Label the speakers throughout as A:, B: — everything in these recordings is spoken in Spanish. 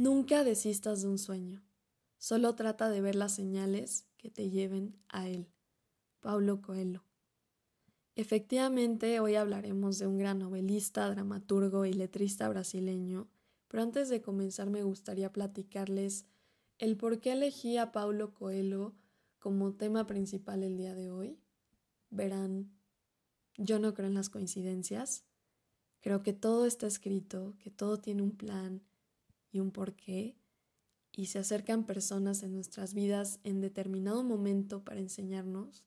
A: Nunca desistas de un sueño. Solo trata de ver las señales que te lleven a él. Paulo Coelho. Efectivamente, hoy hablaremos de un gran novelista, dramaturgo y letrista brasileño, pero antes de comenzar me gustaría platicarles el por qué elegí a Paulo Coelho como tema principal el día de hoy. Verán, yo no creo en las coincidencias. Creo que todo está escrito, que todo tiene un plan y un porqué, y se acercan personas en nuestras vidas en determinado momento para enseñarnos,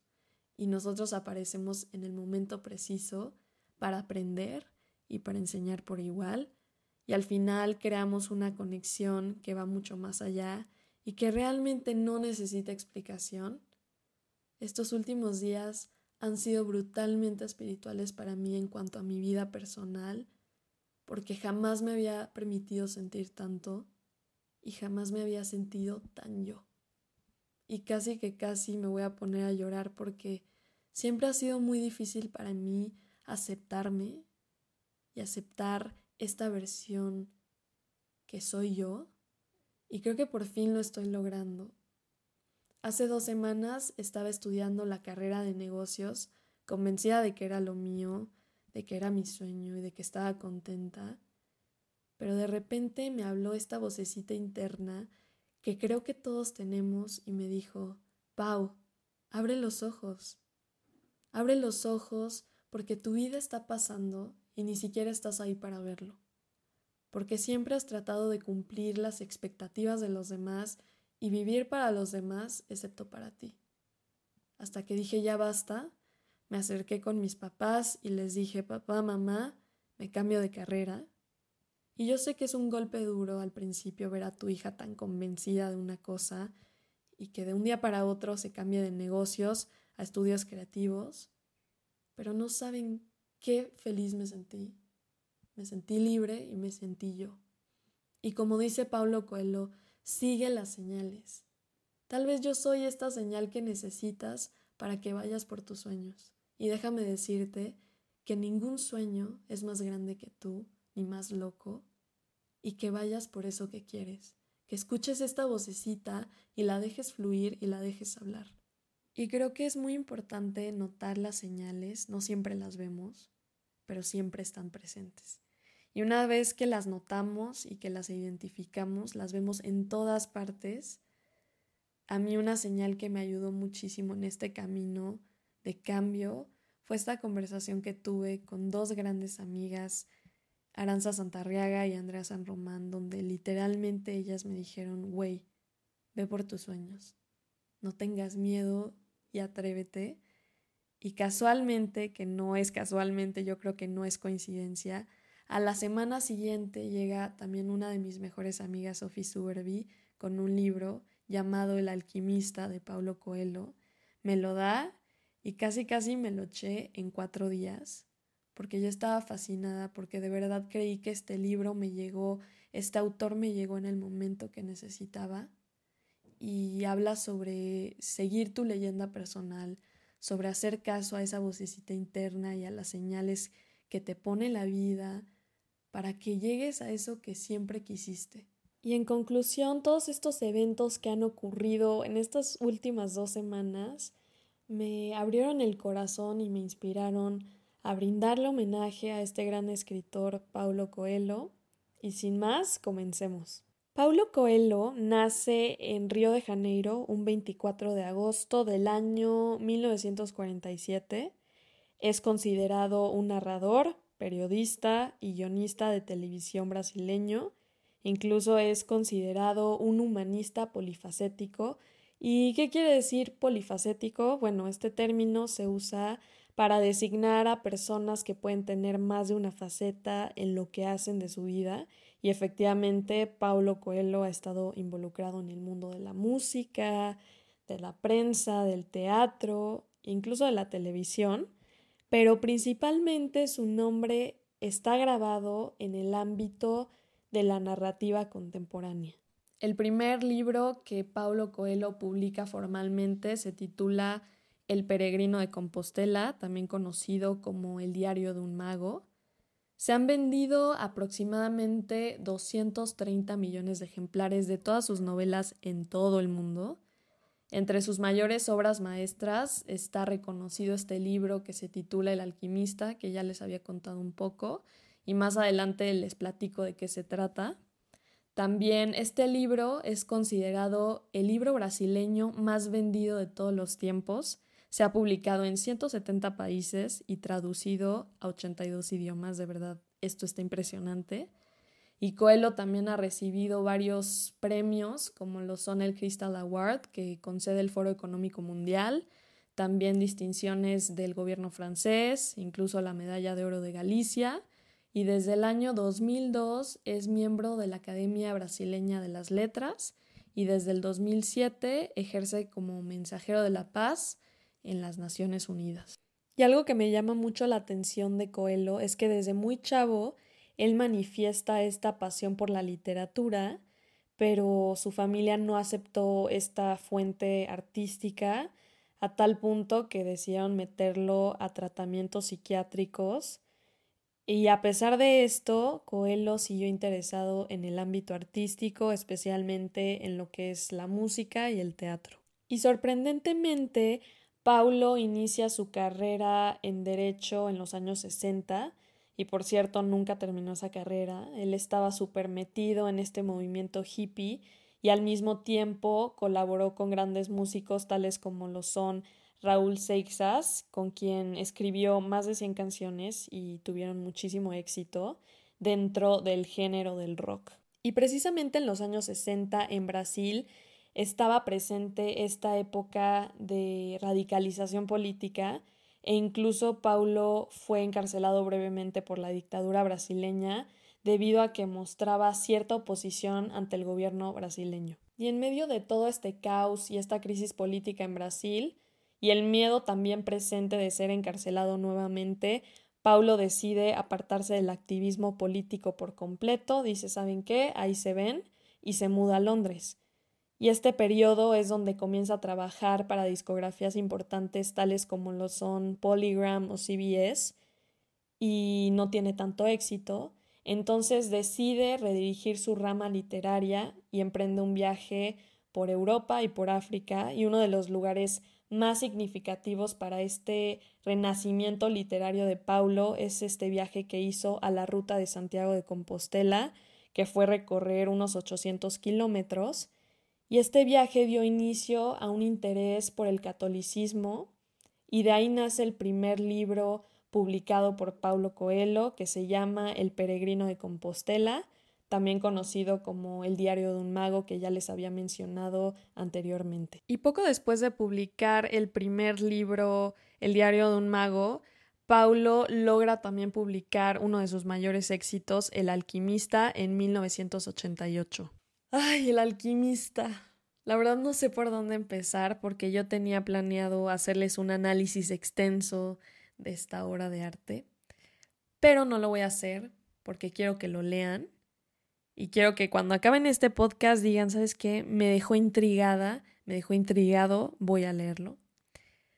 A: y nosotros aparecemos en el momento preciso para aprender y para enseñar por igual, y al final creamos una conexión que va mucho más allá y que realmente no necesita explicación. Estos últimos días han sido brutalmente espirituales para mí en cuanto a mi vida personal, porque jamás me había permitido sentir tanto y jamás me había sentido tan yo. Y casi que casi me voy a poner a llorar porque siempre ha sido muy difícil para mí aceptarme y aceptar esta versión que soy yo. Y creo que por fin lo estoy logrando. Hace dos semanas estaba estudiando la carrera de negocios, convencida de que era lo mío, de que era mi sueño y de que estaba contenta. Pero de repente me habló esta vocecita interna que creo que todos tenemos y me dijo, Pau, abre los ojos. Abre los ojos porque tu vida está pasando y ni siquiera estás ahí para verlo. Porque siempre has tratado de cumplir las expectativas de los demás y vivir para los demás excepto para ti. Hasta que dije ya basta, me acerqué con mis papás y les dije, papá, mamá, me cambio de carrera. Y yo sé que es un golpe duro al principio ver a tu hija tan convencida de una cosa y que de un día para otro se cambie de negocios a estudios creativos, pero no saben qué feliz me sentí. Me sentí libre y me sentí yo. Y como dice Paulo Coelho, Sigue las señales. Tal vez yo soy esta señal que necesitas para que vayas por tus sueños. Y déjame decirte que ningún sueño es más grande que tú, ni más loco, y que vayas por eso que quieres, que escuches esta vocecita y la dejes fluir y la dejes hablar. Y creo que es muy importante notar las señales, no siempre las vemos, pero siempre están presentes. Y una vez que las notamos y que las identificamos, las vemos en todas partes. A mí una señal que me ayudó muchísimo en este camino de cambio fue esta conversación que tuve con dos grandes amigas, Aranza Santarriaga y Andrea San Román, donde literalmente ellas me dijeron, güey, ve por tus sueños, no tengas miedo y atrévete. Y casualmente, que no es casualmente, yo creo que no es coincidencia, a la semana siguiente llega también una de mis mejores amigas, Sophie Suberby, con un libro llamado El alquimista de Paulo Coelho. Me lo da y casi casi me lo eché en cuatro días, porque yo estaba fascinada, porque de verdad creí que este libro me llegó, este autor me llegó en el momento que necesitaba y habla sobre seguir tu leyenda personal, sobre hacer caso a esa vocecita interna y a las señales que te pone la vida, para que llegues a eso que siempre quisiste. Y en conclusión, todos estos eventos que han ocurrido en estas últimas dos semanas me abrieron el corazón y me inspiraron a brindarle homenaje a este gran escritor Paulo Coelho. Y sin más, comencemos. Paulo Coelho nace en Río de Janeiro un 24 de agosto del año 1947. Es considerado un narrador, periodista y guionista de televisión brasileño, incluso es considerado un humanista polifacético. ¿Y qué quiere decir polifacético? Bueno, este término se usa para designar a personas que pueden tener más de una faceta en lo que hacen de su vida y efectivamente Paulo Coelho ha estado involucrado en el mundo de la música, de la prensa, del teatro, incluso de la televisión pero principalmente su nombre está grabado en el ámbito de la narrativa contemporánea. El primer libro que Paulo Coelho publica formalmente se titula El peregrino de Compostela, también conocido como El diario de un mago. Se han vendido aproximadamente 230 millones de ejemplares de todas sus novelas en todo el mundo. Entre sus mayores obras maestras está reconocido este libro que se titula El alquimista, que ya les había contado un poco, y más adelante les platico de qué se trata. También este libro es considerado el libro brasileño más vendido de todos los tiempos. Se ha publicado en 170 países y traducido a 82 idiomas, de verdad, esto está impresionante. Y Coelho también ha recibido varios premios, como lo son el Crystal Award, que concede el Foro Económico Mundial, también distinciones del gobierno francés, incluso la Medalla de Oro de Galicia, y desde el año 2002 es miembro de la Academia Brasileña de las Letras y desde el 2007 ejerce como mensajero de la paz en las Naciones Unidas. Y algo que me llama mucho la atención de Coelho es que desde muy chavo él manifiesta esta pasión por la literatura, pero su familia no aceptó esta fuente artística a tal punto que decidieron meterlo a tratamientos psiquiátricos. Y a pesar de esto, Coelho siguió interesado en el ámbito artístico, especialmente en lo que es la música y el teatro. Y sorprendentemente, Paulo inicia su carrera en Derecho en los años 60 y por cierto nunca terminó esa carrera. Él estaba súper metido en este movimiento hippie y al mismo tiempo colaboró con grandes músicos tales como lo son Raúl Seixas, con quien escribió más de 100 canciones y tuvieron muchísimo éxito dentro del género del rock. Y precisamente en los años 60 en Brasil estaba presente esta época de radicalización política e incluso Paulo fue encarcelado brevemente por la dictadura brasileña debido a que mostraba cierta oposición ante el gobierno brasileño. Y en medio de todo este caos y esta crisis política en Brasil, y el miedo también presente de ser encarcelado nuevamente, Paulo decide apartarse del activismo político por completo, dice, ¿saben qué? Ahí se ven, y se muda a Londres y este periodo es donde comienza a trabajar para discografías importantes tales como lo son Polygram o CBS y no tiene tanto éxito, entonces decide redirigir su rama literaria y emprende un viaje por Europa y por África y uno de los lugares más significativos para este renacimiento literario de Paulo es este viaje que hizo a la ruta de Santiago de Compostela, que fue recorrer unos 800 kilómetros. Y este viaje dio inicio a un interés por el catolicismo y de ahí nace el primer libro publicado por Paulo Coelho que se llama El peregrino de Compostela, también conocido como El diario de un mago que ya les había mencionado anteriormente. Y poco después de publicar el primer libro El diario de un mago, Paulo logra también publicar uno de sus mayores éxitos, El alquimista, en 1988. Ay, el alquimista. La verdad no sé por dónde empezar porque yo tenía planeado hacerles un análisis extenso de esta obra de arte, pero no lo voy a hacer porque quiero que lo lean y quiero que cuando acaben este podcast digan, ¿sabes qué? Me dejó intrigada, me dejó intrigado, voy a leerlo.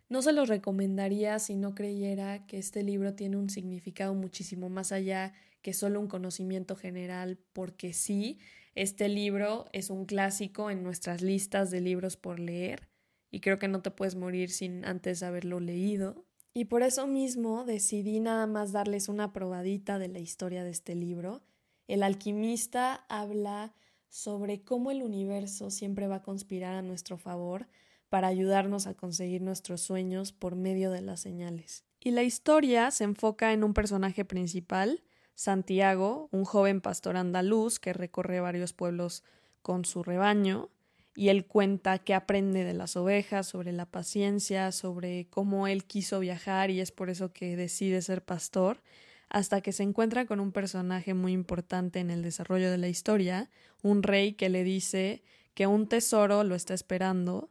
A: No se los recomendaría si no creyera que este libro tiene un significado muchísimo más allá que solo un conocimiento general, porque sí, este libro es un clásico en nuestras listas de libros por leer y creo que no te puedes morir sin antes haberlo leído. Y por eso mismo decidí nada más darles una probadita de la historia de este libro. El alquimista habla sobre cómo el universo siempre va a conspirar a nuestro favor para ayudarnos a conseguir nuestros sueños por medio de las señales. Y la historia se enfoca en un personaje principal, Santiago, un joven pastor andaluz que recorre varios pueblos con su rebaño, y él cuenta que aprende de las ovejas, sobre la paciencia, sobre cómo él quiso viajar y es por eso que decide ser pastor, hasta que se encuentra con un personaje muy importante en el desarrollo de la historia, un rey que le dice que un tesoro lo está esperando.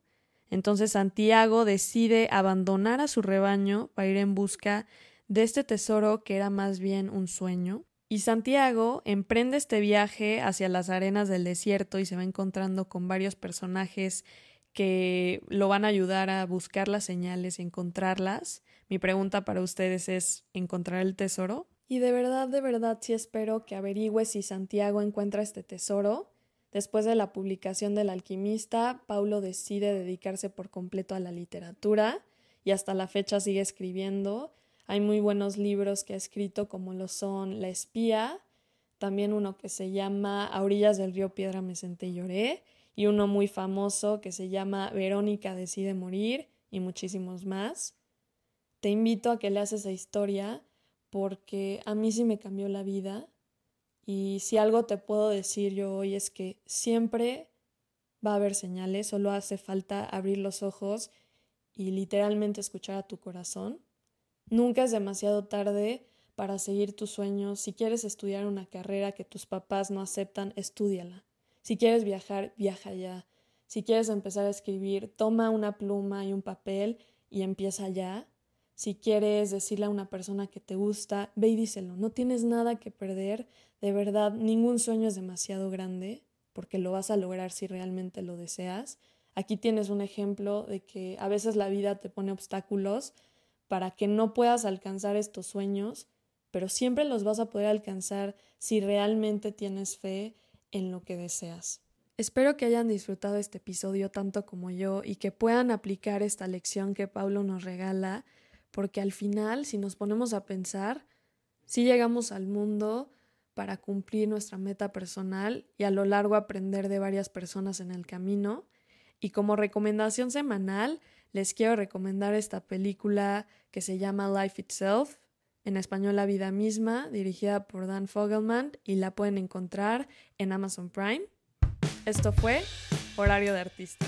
A: Entonces Santiago decide abandonar a su rebaño para ir en busca de este tesoro que era más bien un sueño. Y Santiago emprende este viaje hacia las arenas del desierto y se va encontrando con varios personajes que lo van a ayudar a buscar las señales y encontrarlas. Mi pregunta para ustedes es, ¿encontrar el tesoro? Y de verdad, de verdad sí espero que averigües si Santiago encuentra este tesoro. Después de la publicación del alquimista, Paulo decide dedicarse por completo a la literatura y hasta la fecha sigue escribiendo. Hay muy buenos libros que ha escrito como lo son La espía, también uno que se llama A orillas del río Piedra me senté y lloré, y uno muy famoso que se llama Verónica decide morir, y muchísimos más. Te invito a que leas esa historia porque a mí sí me cambió la vida y si algo te puedo decir yo hoy es que siempre va a haber señales, solo hace falta abrir los ojos y literalmente escuchar a tu corazón. Nunca es demasiado tarde para seguir tus sueños. Si quieres estudiar una carrera que tus papás no aceptan, estúdiala. Si quieres viajar, viaja ya. Si quieres empezar a escribir, toma una pluma y un papel y empieza ya. Si quieres decirle a una persona que te gusta, ve y díselo. No tienes nada que perder. De verdad, ningún sueño es demasiado grande porque lo vas a lograr si realmente lo deseas. Aquí tienes un ejemplo de que a veces la vida te pone obstáculos para que no puedas alcanzar estos sueños, pero siempre los vas a poder alcanzar si realmente tienes fe en lo que deseas. Espero que hayan disfrutado este episodio tanto como yo y que puedan aplicar esta lección que Pablo nos regala, porque al final, si nos ponemos a pensar, si llegamos al mundo para cumplir nuestra meta personal y a lo largo aprender de varias personas en el camino. Y como recomendación semanal, les quiero recomendar esta película que se llama Life Itself, en español La vida misma, dirigida por Dan Fogelman y la pueden encontrar en Amazon Prime. Esto fue Horario de Artista.